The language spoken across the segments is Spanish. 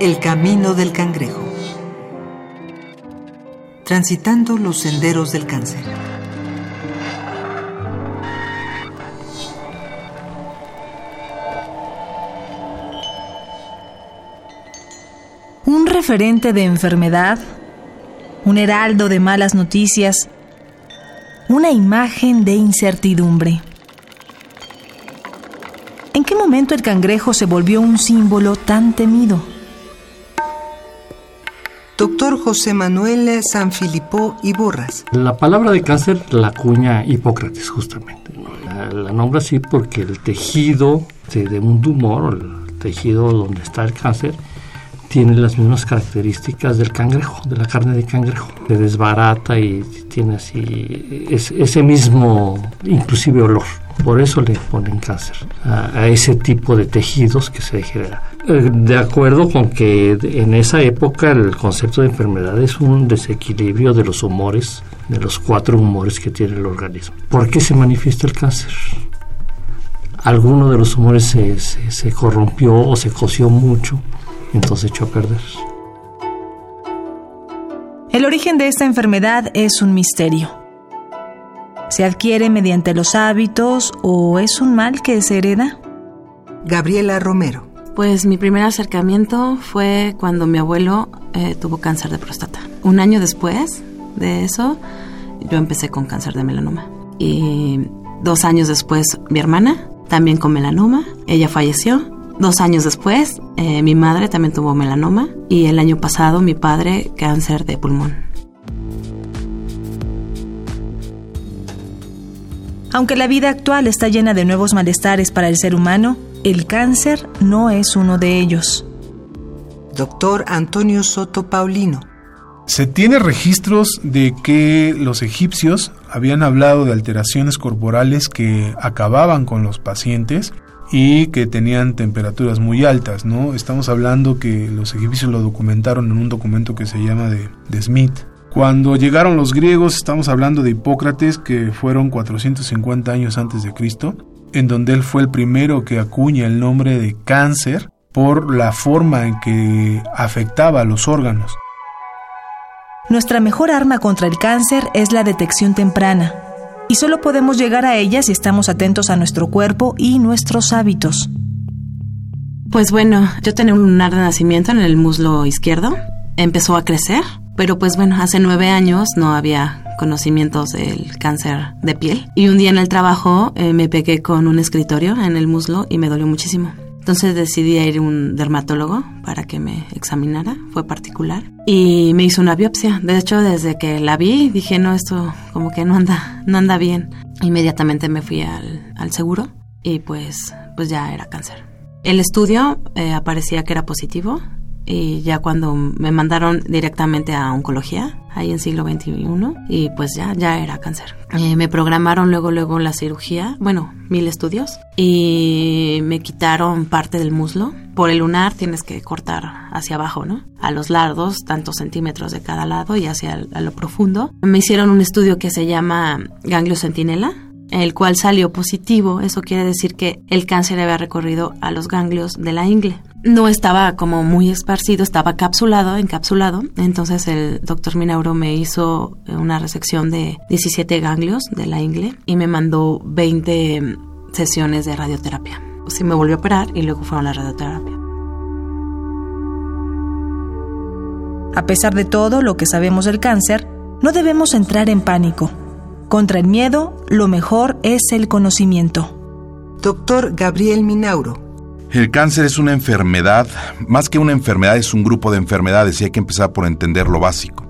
El camino del cangrejo. Transitando los senderos del cáncer. Un referente de enfermedad, un heraldo de malas noticias, una imagen de incertidumbre. ¿En qué momento el cangrejo se volvió un símbolo tan temido? Doctor José Manuel Sanfilippo y Borras. La palabra de cáncer la acuña Hipócrates, justamente. La, nombra así porque el tejido de, un tumor, el tejido donde está el cáncer, tiene las mismas características del cangrejo, de la carne de cangrejo. Se desbarata y tiene así ese mismo, inclusive olor. Por eso le ponen cáncer a, ese tipo de tejidos que se genera. Eh, de acuerdo con que en esa época el concepto de enfermedad es un desequilibrio de los humores, de los cuatro humores que tiene el organismo. ¿Por qué se manifiesta el cáncer? Alguno de los humores se, se corrompió o se coció mucho, entonces echó a perder. El origen de esta enfermedad es un misterio. ¿Se adquiere mediante los hábitos o es un mal que se hereda? Gabriela Romero. Pues mi primer acercamiento fue cuando mi abuelo eh, tuvo cáncer de próstata. Un año después de eso, yo empecé con cáncer de melanoma. Y dos años después, mi hermana, también con melanoma, ella falleció. Dos años después, eh, mi madre también tuvo melanoma. Y el año pasado, mi padre, cáncer de pulmón. Aunque la vida actual está llena de nuevos malestares para el ser humano, el cáncer no es uno de ellos. Doctor Antonio Soto Paulino. Se tiene registros de que los egipcios habían hablado de alteraciones corporales que acababan con los pacientes y que tenían temperaturas muy altas, ¿no? Estamos hablando que los egipcios lo documentaron en un documento que se llama de, de Smith. Cuando llegaron los griegos, estamos hablando de Hipócrates, que fueron 450 años antes de Cristo, en donde él fue el primero que acuña el nombre de cáncer por la forma en que afectaba a los órganos. Nuestra mejor arma contra el cáncer es la detección temprana, y solo podemos llegar a ella si estamos atentos a nuestro cuerpo y nuestros hábitos. Pues bueno, yo tenía un lunar de nacimiento en el muslo izquierdo, empezó a crecer pero pues bueno, hace nueve años no había conocimientos del cáncer de piel. Y un día en el trabajo eh, me pegué con un escritorio en el muslo y me dolió muchísimo. Entonces decidí ir a un dermatólogo para que me examinara, fue particular, y me hizo una biopsia. De hecho, desde que la vi, dije, no, esto como que no anda, no anda bien. Inmediatamente me fui al, al seguro y pues, pues ya era cáncer. El estudio eh, aparecía que era positivo, y ya cuando me mandaron directamente a oncología, ahí en siglo XXI, y pues ya, ya era cáncer. Eh, me programaron luego, luego la cirugía, bueno, mil estudios, y me quitaron parte del muslo. Por el lunar tienes que cortar hacia abajo, ¿no? A los lados, tantos centímetros de cada lado y hacia lo profundo. Me hicieron un estudio que se llama ganglio centinela, el cual salió positivo. Eso quiere decir que el cáncer había recorrido a los ganglios de la ingle no estaba como muy esparcido, estaba capsulado, encapsulado. Entonces el doctor Minauro me hizo una resección de 17 ganglios de la ingle y me mandó 20 sesiones de radioterapia. Sí me volvió a operar y luego fueron a la radioterapia. A pesar de todo lo que sabemos del cáncer, no debemos entrar en pánico. Contra el miedo, lo mejor es el conocimiento. Doctor Gabriel Minauro, el cáncer es una enfermedad, más que una enfermedad es un grupo de enfermedades y hay que empezar por entender lo básico.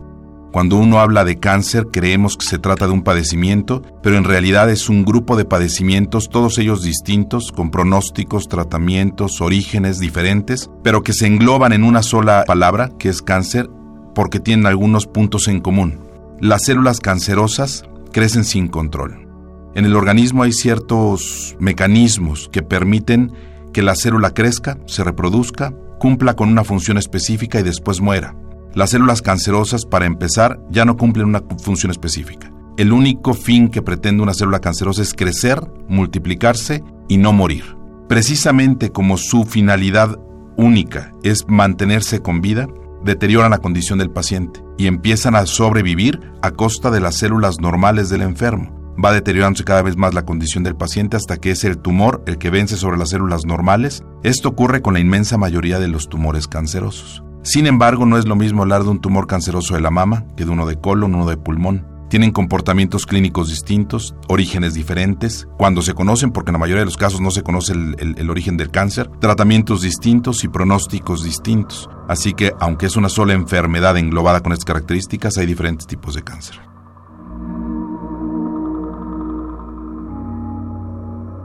Cuando uno habla de cáncer creemos que se trata de un padecimiento, pero en realidad es un grupo de padecimientos, todos ellos distintos, con pronósticos, tratamientos, orígenes diferentes, pero que se engloban en una sola palabra, que es cáncer, porque tienen algunos puntos en común. Las células cancerosas crecen sin control. En el organismo hay ciertos mecanismos que permiten que la célula crezca, se reproduzca, cumpla con una función específica y después muera. Las células cancerosas, para empezar, ya no cumplen una función específica. El único fin que pretende una célula cancerosa es crecer, multiplicarse y no morir. Precisamente como su finalidad única es mantenerse con vida, deterioran la condición del paciente y empiezan a sobrevivir a costa de las células normales del enfermo. Va deteriorándose cada vez más la condición del paciente hasta que es el tumor el que vence sobre las células normales. Esto ocurre con la inmensa mayoría de los tumores cancerosos. Sin embargo, no es lo mismo hablar de un tumor canceroso de la mama que de uno de colon, uno de pulmón. Tienen comportamientos clínicos distintos, orígenes diferentes, cuando se conocen, porque en la mayoría de los casos no se conoce el, origen del cáncer, tratamientos distintos y pronósticos distintos. Así que, aunque es una sola enfermedad englobada con estas características, hay diferentes tipos de cáncer.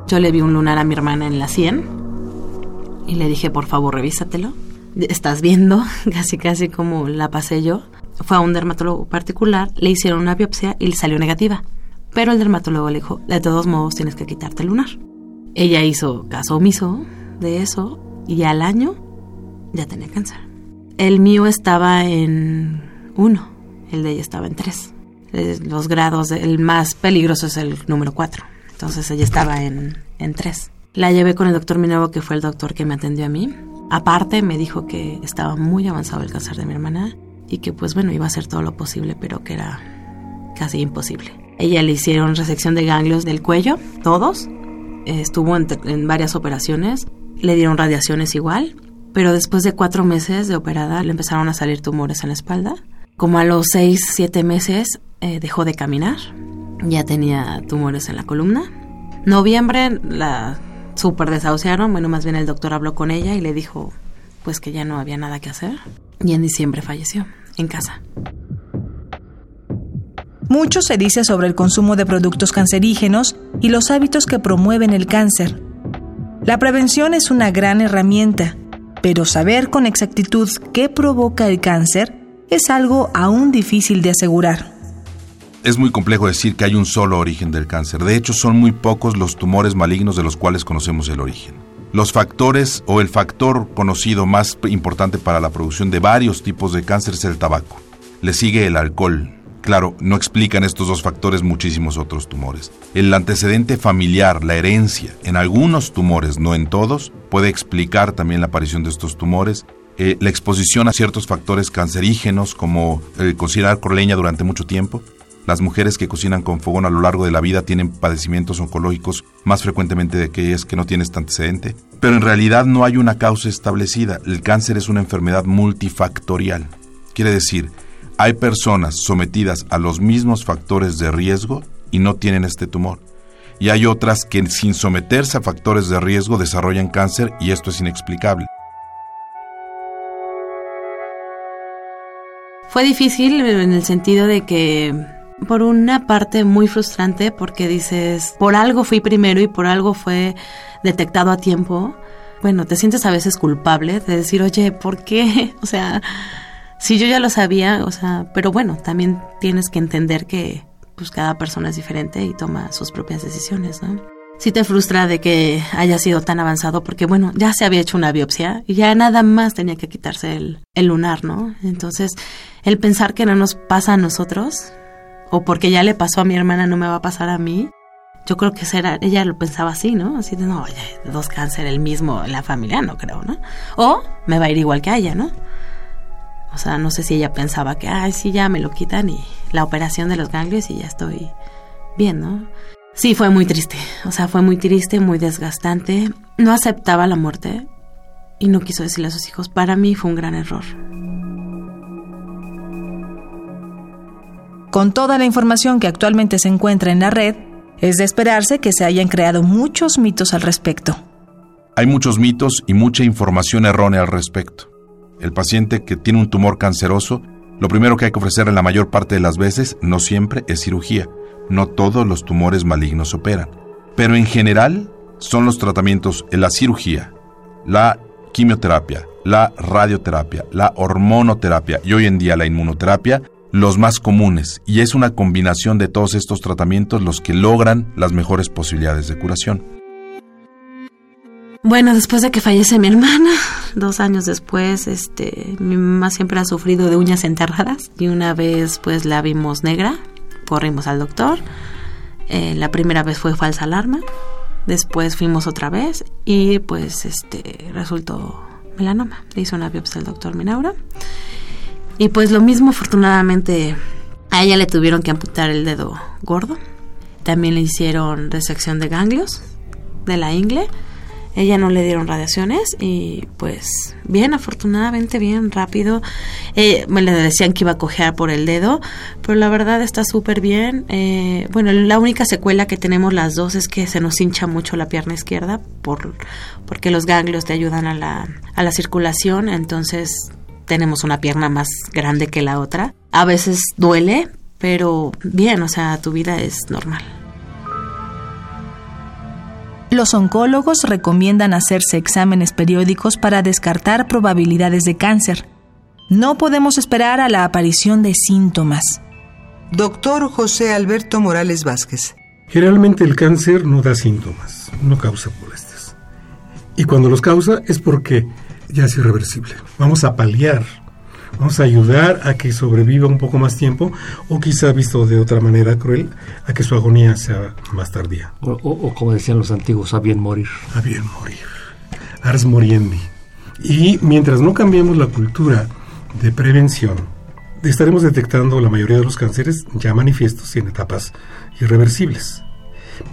Yo le vi un lunar a mi hermana en la 100 y le dije, por favor, revísatelo. Estás viendo casi casi como la pasé yo fue a un dermatólogo particular, le hicieron una biopsia y le salió negativa. Pero el dermatólogo le dijo, de todos modos tienes que quitarte el lunar. Ella hizo caso omiso de eso y al año ya tenía cáncer. El mío estaba en uno, el de ella estaba en tres. Los grados, el más peligroso es el número cuatro. Entonces ella estaba en, en tres. La llevé con el doctor Minervo, que fue el doctor que me atendió a mí. Aparte me dijo que estaba muy avanzado el cáncer de mi hermana y que pues bueno, iba a hacer todo lo posible, pero que era casi imposible. Ella le hicieron resección de ganglios del cuello, todos. Estuvo en, varias operaciones, le dieron radiaciones igual, pero después de cuatro meses de operada le empezaron a salir tumores en la espalda. Como a los seis, siete meses eh, dejó de caminar, ya tenía tumores en la columna. Noviembre la super desahuciaron, bueno, más bien el doctor habló con ella y le dijo pues que ya no había nada que hacer y en diciembre falleció en casa. Mucho se dice sobre el consumo de productos cancerígenos y los hábitos que promueven el cáncer. La prevención es una gran herramienta, pero saber con exactitud qué provoca el cáncer es algo aún difícil de asegurar. Es muy complejo decir que hay un solo origen del cáncer. De hecho, son muy pocos los tumores malignos de los cuales conocemos el origen. Los factores o el factor conocido más importante para la producción de varios tipos de cáncer es el tabaco. Le sigue el alcohol. Claro, no explican estos dos factores muchísimos otros tumores. El antecedente familiar, la herencia, en algunos tumores, no en todos, puede explicar también la aparición de estos tumores. Eh, la exposición a ciertos factores cancerígenos como el cocinar con leña durante mucho tiempo, las mujeres que cocinan con fogón a lo largo de la vida tienen padecimientos oncológicos más frecuentemente de aquellas que no tienen este antecedente. Pero en realidad no hay una causa establecida. El cáncer es una enfermedad multifactorial. Quiere decir, hay personas sometidas a los mismos factores de riesgo y no tienen este tumor. Y hay otras que sin someterse a factores de riesgo desarrollan cáncer y esto es inexplicable. Fue difícil en el sentido de que por una parte muy frustrante porque dices, por algo fui primero y por algo fue detectado a tiempo. Bueno, te sientes a veces culpable de decir, oye, ¿por qué? O sea, si yo ya lo sabía, o sea, pero bueno, también tienes que entender que pues cada persona es diferente y toma sus propias decisiones, ¿no? Sí te frustra de que haya sido tan avanzado porque, bueno, ya se había hecho una biopsia y ya nada más tenía que quitarse el, el lunar, ¿no? Entonces, el pensar que no nos pasa a nosotros, o porque ya le pasó a mi hermana, no me va a pasar a mí. Yo creo que ella lo pensaba así, ¿no? Así de, no, oye, dos cáncer el mismo en la familia, no creo, ¿no? O me va a ir igual que a ella, ¿no? O sea, no sé si ella pensaba que, ay, sí, ya me lo quitan y la operación de los ganglios y ya estoy bien, ¿no? Sí, fue muy triste. O sea, fue muy triste, muy desgastante. No aceptaba la muerte y no quiso decirle a sus hijos. Para mí fue un gran error. Con toda la información que actualmente se encuentra en la red, es de esperarse que se hayan creado muchos mitos al respecto. Hay muchos mitos y mucha información errónea al respecto. El paciente que tiene un tumor canceroso, lo primero que hay que ofrecerle la mayor parte de las veces, no siempre, es cirugía. No todos los tumores malignos operan. Pero en general son los tratamientos en la cirugía, la quimioterapia, la radioterapia, la hormonoterapia y hoy en día la inmunoterapia los más comunes y es una combinación de todos estos tratamientos los que logran las mejores posibilidades de curación. Bueno, después de que fallece mi hermana, dos años después, este, mi mamá siempre ha sufrido de uñas enterradas y una vez pues la vimos negra, corrimos al doctor, eh, la primera vez fue falsa alarma, después fuimos otra vez y pues este resultó melanoma. Le hizo una biopsia al doctor Minaura. Y pues lo mismo, afortunadamente, a ella le tuvieron que amputar el dedo gordo. También le hicieron resección de ganglios de la ingle. Ella no le dieron radiaciones y pues bien, afortunadamente bien, rápido. Eh, me le decían que iba a cojear por el dedo, pero la verdad está súper bien. Eh, bueno, la única secuela que tenemos las dos es que se nos hincha mucho la pierna izquierda por, porque los ganglios te ayudan a la, a la circulación, entonces tenemos una pierna más grande que la otra. A veces duele, pero bien, o sea, tu vida es normal. Los oncólogos recomiendan hacerse exámenes periódicos para descartar probabilidades de cáncer. No podemos esperar a la aparición de síntomas. Doctor José Alberto Morales Vázquez. Generalmente el cáncer no da síntomas, no causa molestias. Y cuando los causa es porque ya es irreversible. Vamos a paliar Vamos a ayudar a que sobreviva un poco más tiempo o quizá visto de otra manera cruel, a que su agonía sea más tardía. O, como decían los antiguos, a bien morir. A bien morir. Ars moriendi. Y mientras no cambiemos la cultura de prevención, estaremos detectando la mayoría de los cánceres ya manifiestos y en etapas irreversibles.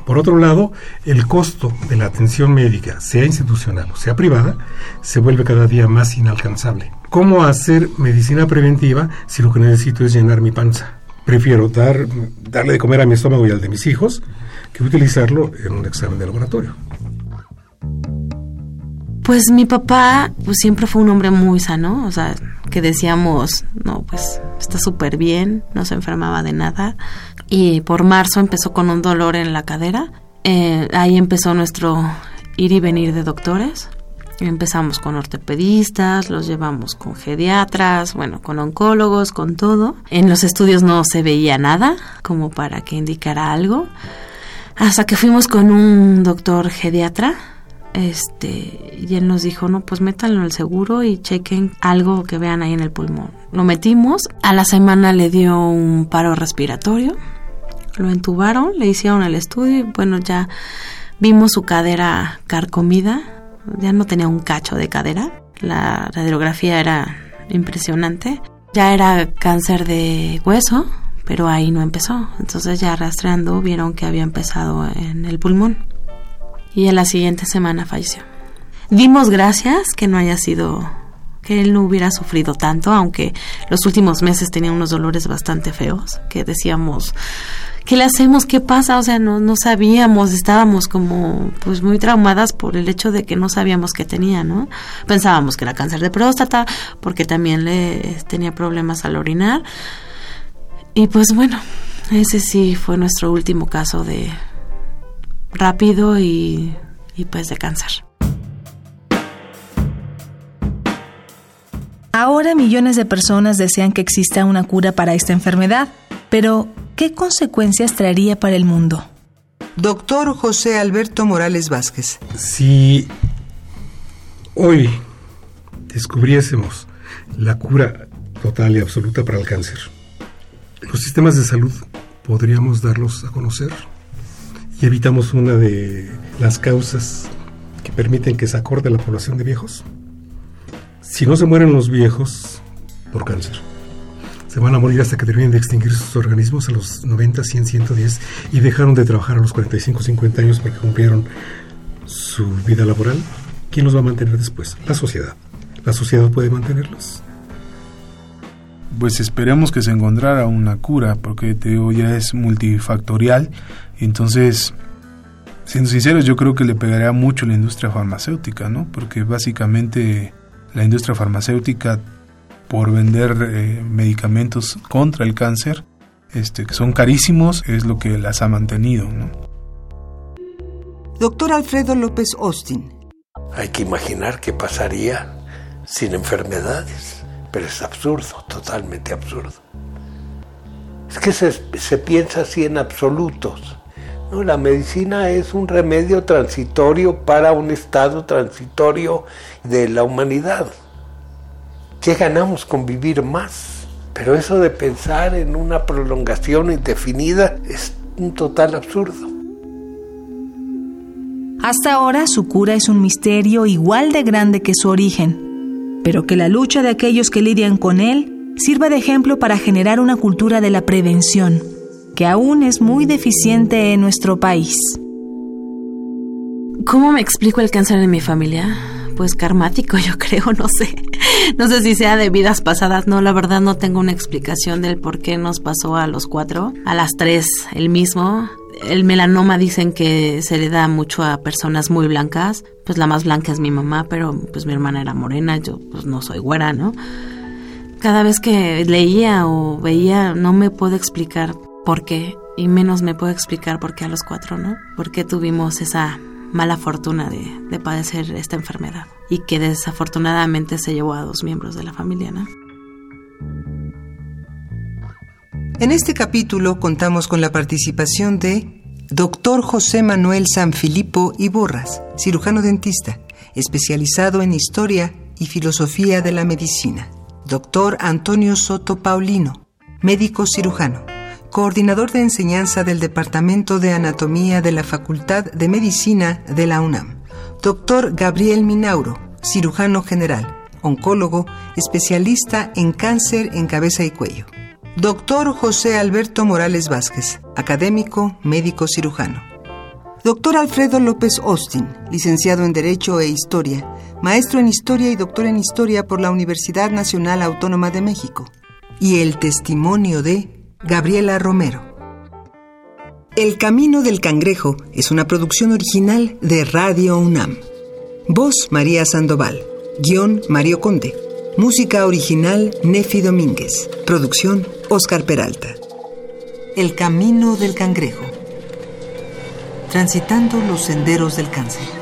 Por otro lado, el costo de la atención médica, sea institucional o sea privada, se vuelve cada día más inalcanzable. ¿Cómo hacer medicina preventiva si lo que necesito es llenar mi panza? Prefiero dar, darle de comer a mi estómago y al de mis hijos que utilizarlo en un examen de laboratorio. Pues mi papá pues siempre fue un hombre muy sano, o sea, que decíamos, no, pues está súper bien, no se enfermaba de nada. Y por marzo empezó con un dolor en la cadera. Eh, ahí empezó nuestro ir y venir de doctores. Empezamos con ortopedistas, los llevamos con geriatras, bueno, con oncólogos, con todo. En los estudios no se veía nada como para que indicara algo. Hasta que fuimos con un doctor geriatra este y él nos dijo no pues métanlo al seguro y chequen algo que vean ahí en el pulmón lo metimos a la semana le dio un paro respiratorio lo entubaron le hicieron el estudio y bueno ya vimos su cadera carcomida. Ya no tenía un cacho de cadera. La radiografía era impresionante. Ya era cáncer de hueso pero ahí no empezó. Entonces ya rastreando vieron que había empezado en el pulmón. Y en la siguiente semana falleció. Dimos gracias que no haya sido, que él no hubiera sufrido tanto, aunque los últimos meses tenía unos dolores bastante feos, que decíamos, ¿qué le hacemos? ¿Qué pasa? O sea, no, no sabíamos, estábamos como pues muy traumadas por el hecho de que no sabíamos qué tenía, ¿no? Pensábamos que era cáncer de próstata, porque también le tenía problemas al orinar. Y pues bueno, ese sí fue nuestro último caso de, rápido y, y pues de cáncer. Ahora millones de personas desean que exista una cura para esta enfermedad, pero ¿qué consecuencias traería para el mundo? Doctor José Alberto Morales Vázquez. Si hoy descubriésemos la cura total y absoluta para el cáncer, los sistemas de salud podríamos darlos a conocer y evitamos una de las causas que permiten que se acorde la población de viejos. Si no se mueren los viejos por cáncer, se van a morir hasta que terminen de extinguir sus organismos a los 90, 100, 110 y dejaron de trabajar a los 45, 50 años porque cumplieron su vida laboral. ¿Quién los va a mantener después? La sociedad. ¿La sociedad puede mantenerlos? Pues esperemos que se encontrara una cura, porque te digo, ya es multifactorial entonces, siendo sinceros, yo creo que le pegaría mucho la industria farmacéutica, ¿no? Porque básicamente la industria farmacéutica, por vender eh, medicamentos contra el cáncer, este, que son carísimos, es lo que las ha mantenido, ¿no? Doctor Alfredo López Austin. Hay que imaginar qué pasaría sin enfermedades, pero es absurdo, totalmente absurdo. Es que se, se piensa así en absolutos la medicina es un remedio transitorio para un estado transitorio de la humanidad. ¿Qué ganamos con vivir más? Pero eso de pensar en una prolongación indefinida es un total absurdo. Hasta ahora su cura es un misterio igual de grande que su origen. pero que la lucha de aquellos que lidian con él sirva de ejemplo para generar una cultura de la prevención, que aún es muy deficiente en nuestro país. ¿Cómo me explico el cáncer en mi familia? Pues karmático, yo creo, no sé. No sé si sea de vidas pasadas, no, la verdad no tengo una explicación del por qué nos pasó a los cuatro, a las tres el mismo. El melanoma dicen que se le da mucho a personas muy blancas, pues la más blanca es mi mamá, pero pues mi hermana era morena, yo pues no soy güera, ¿no? Cada vez que leía o veía no me puedo explicar por qué y menos me puedo explicar por qué a los cuatro, ¿no? ¿Por qué tuvimos esa mala fortuna de, de, padecer esta enfermedad y que desafortunadamente se llevó a dos miembros de la familia. En este capítulo contamos con la participación de Dr. José Manuel Sanfilippo Iborras, cirujano dentista, especializado en historia y filosofía de la medicina. Dr. Antonio Soto Paulino, médico cirujano coordinador de enseñanza del Departamento de Anatomía de la Facultad de Medicina de la UNAM. Doctor Gabriel Minauro, cirujano general, oncólogo, especialista en cáncer en cabeza y cuello. Doctor José Alberto Morales Vázquez, académico, médico cirujano. Doctor Alfredo López Austin, licenciado en Derecho e Historia, maestro en Historia y doctor en Historia por la Universidad Nacional Autónoma de México. Y el testimonio de Gabriela Romero. El Camino del Cangrejo es una producción original de Radio UNAM. Voz María Sandoval. Guión Mario Conde. Música original Nefi Domínguez. Producción Oscar Peralta. El Camino del Cangrejo. Transitando los senderos del cáncer.